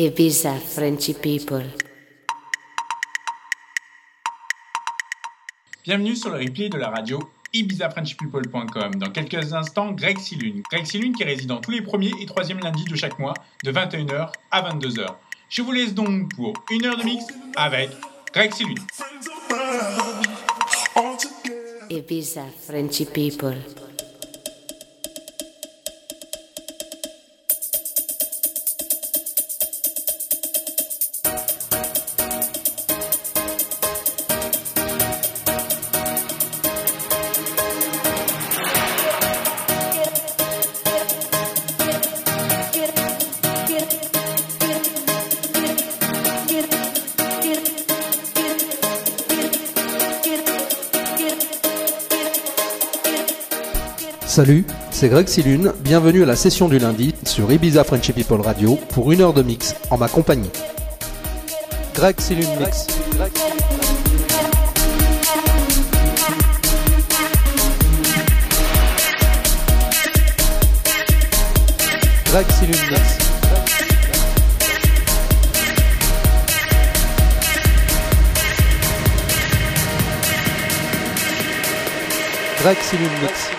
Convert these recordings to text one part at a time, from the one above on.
Ibiza Frenchy People. Bienvenue sur le replay de la radio ibizafrenchpeople.com. Dans quelques instants, Greg Silune. Greg Silune qui réside dans tous les premiers et troisièmes lundis de chaque mois, de 21h à 22h. Je vous laisse donc pour une heure de mix avec Greg Silune. Ibiza Frenchy People. Salut, c'est Greg Silune, bienvenue à la session du lundi sur Ibiza Frenchy People Radio pour une heure de mix en ma compagnie. Greg Silune Mix. Greg. Greg.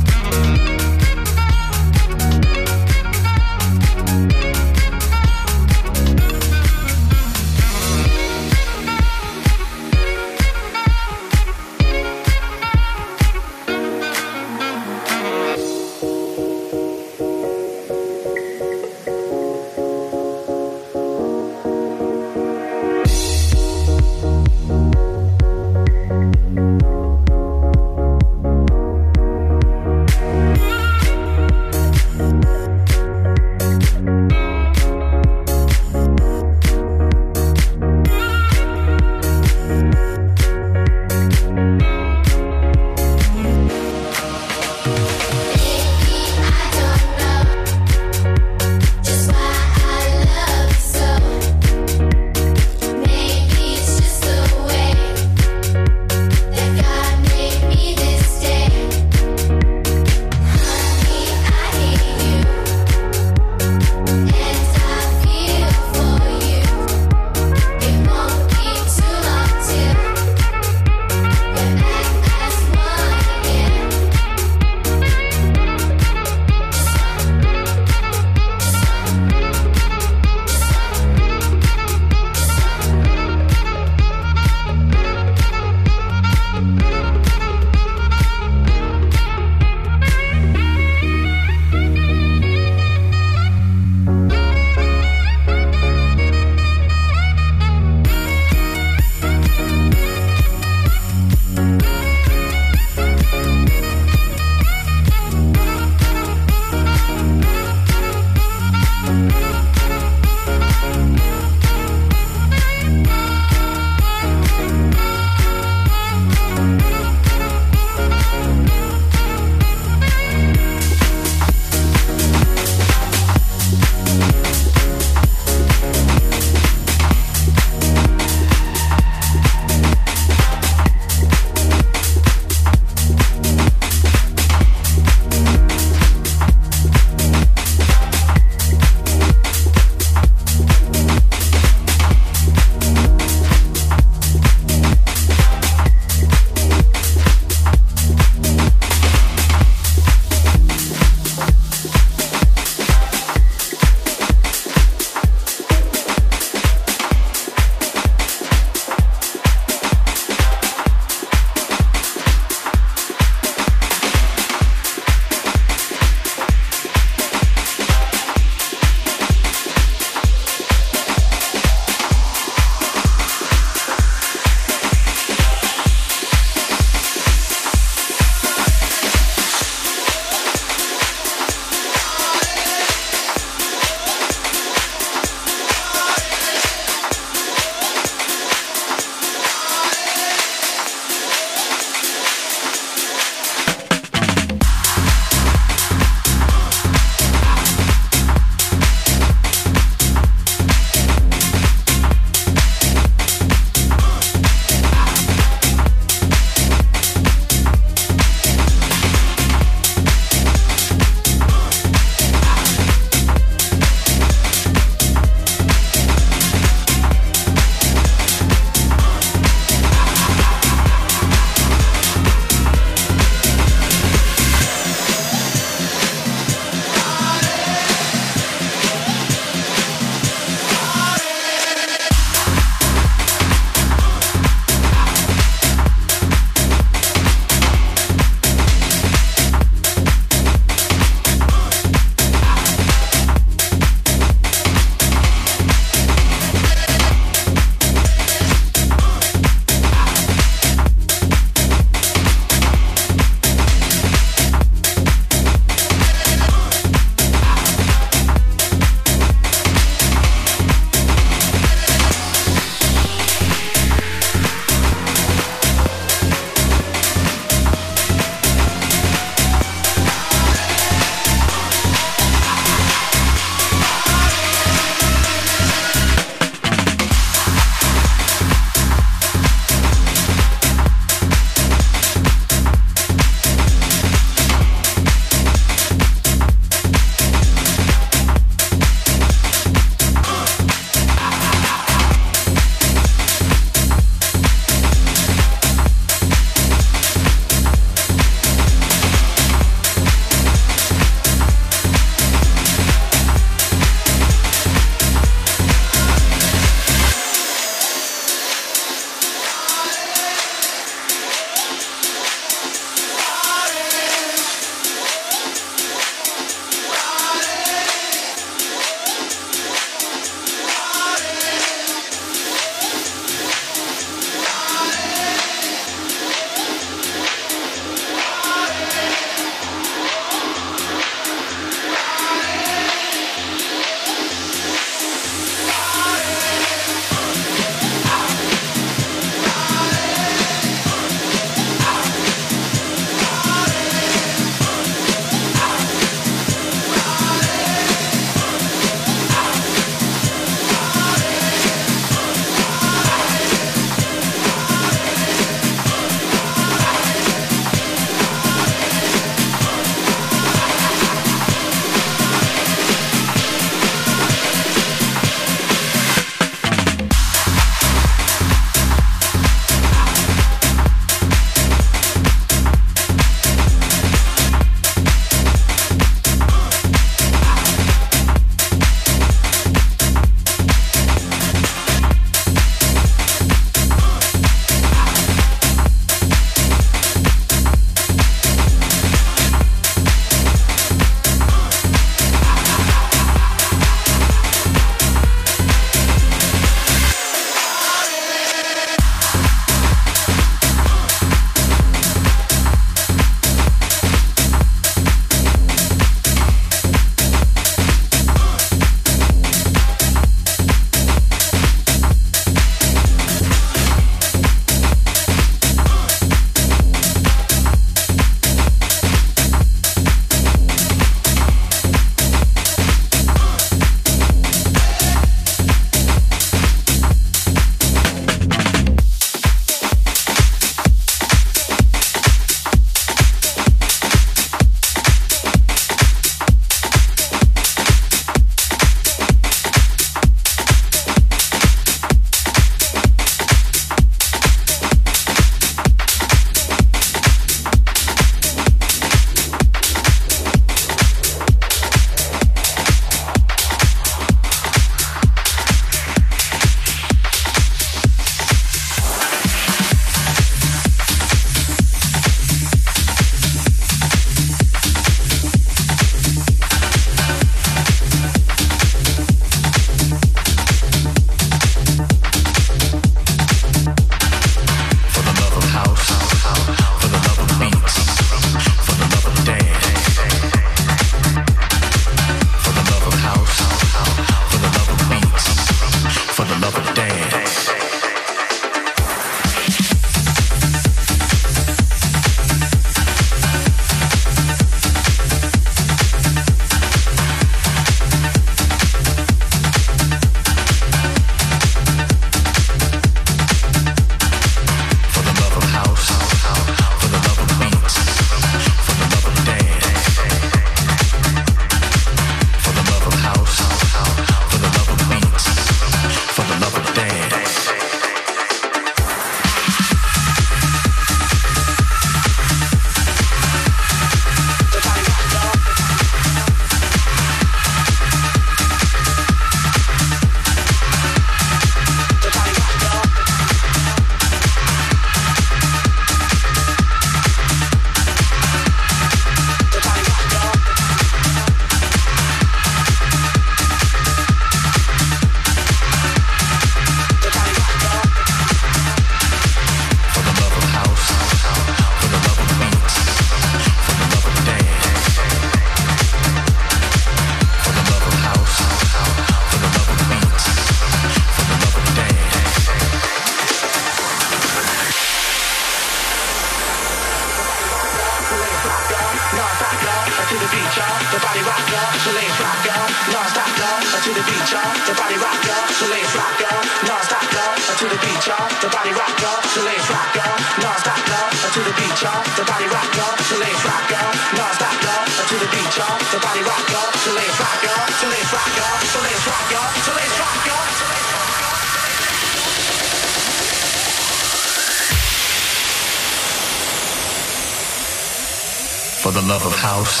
For the love of house,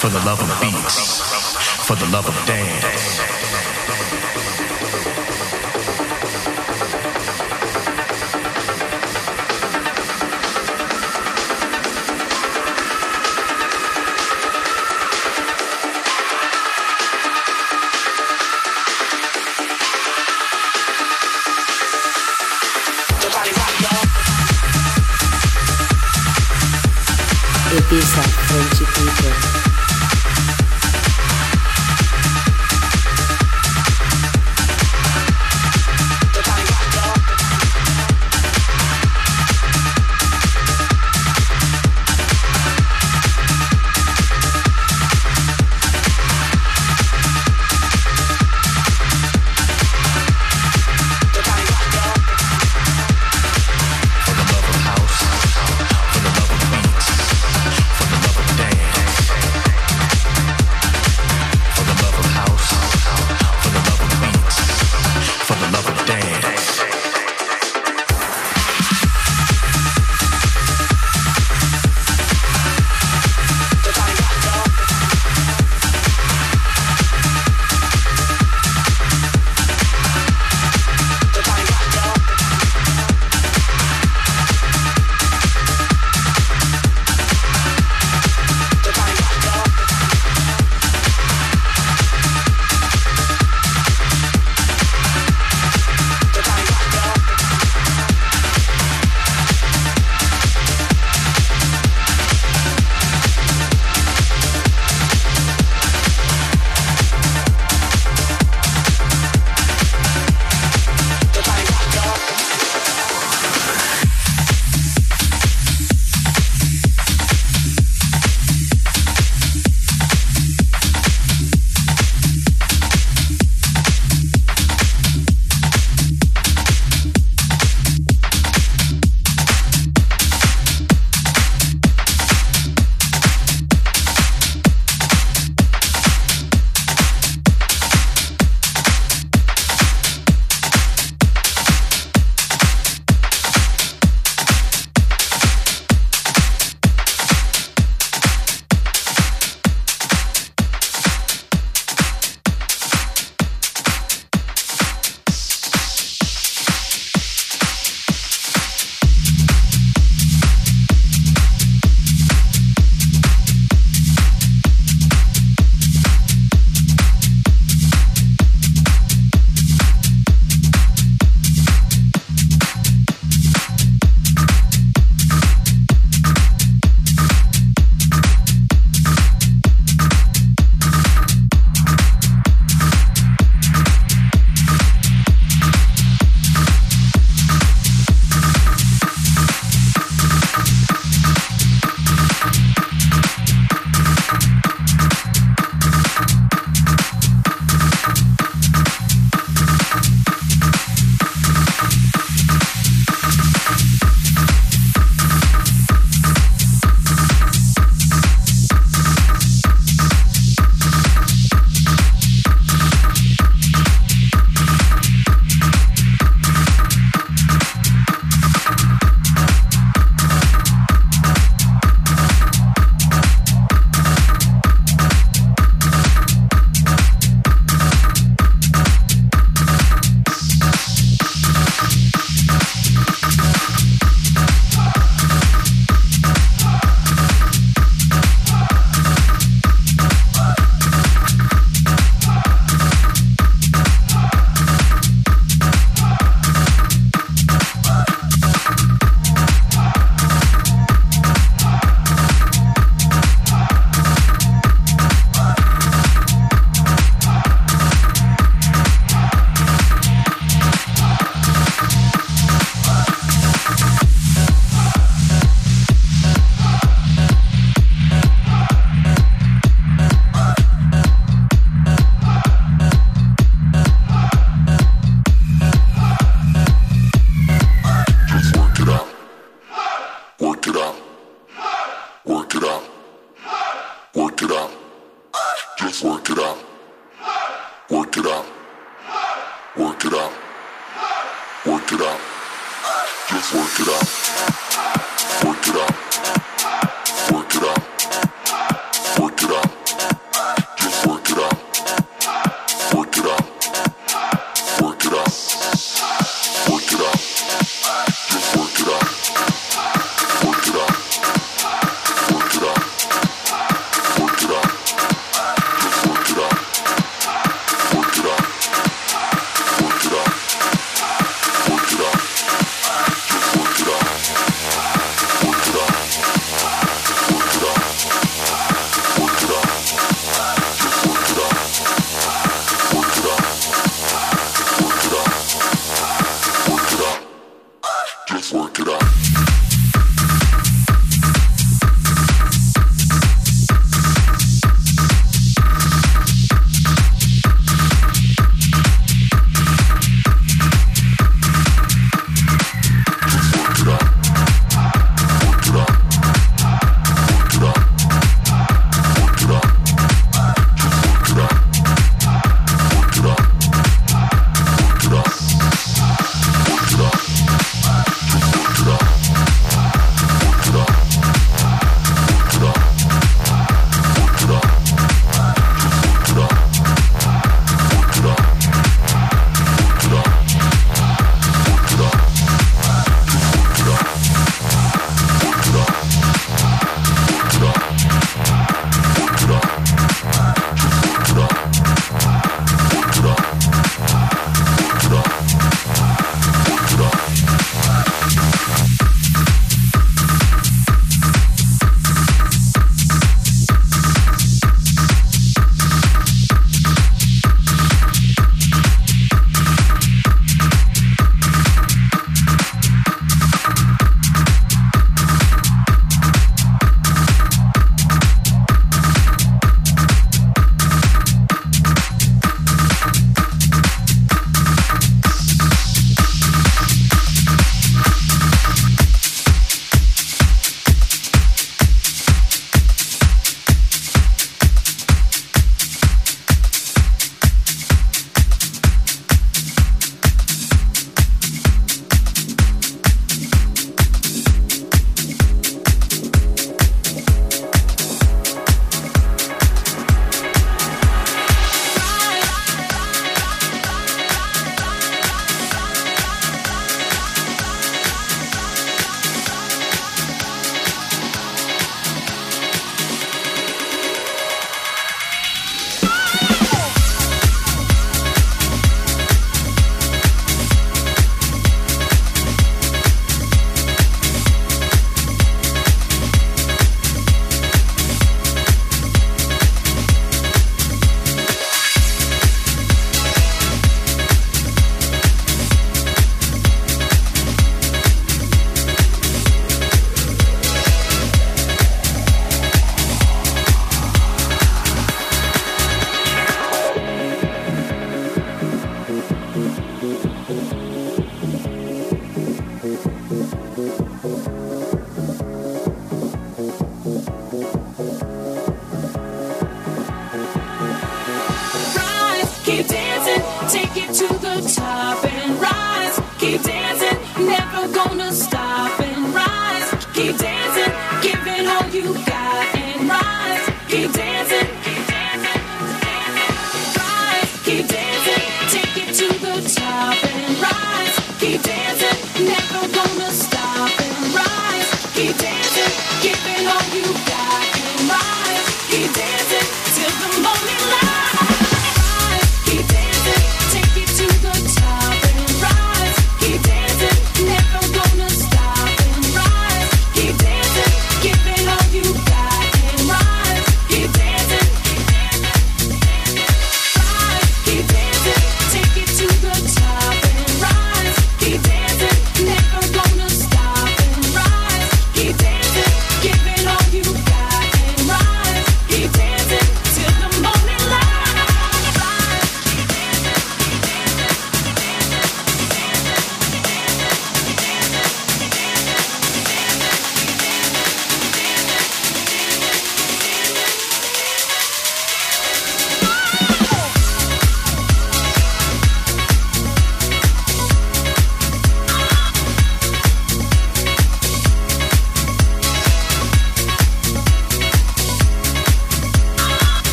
for the love of beats, for the love of dance.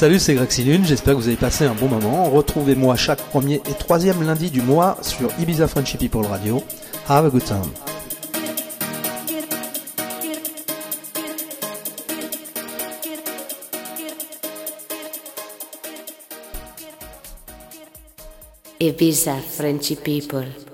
Salut, c'est Greg Lune, j'espère que vous avez passé un bon moment. Retrouvez-moi chaque premier et troisième lundi du mois sur Ibiza Frenchy People Radio. Have a good time. Ibiza Frenchy people.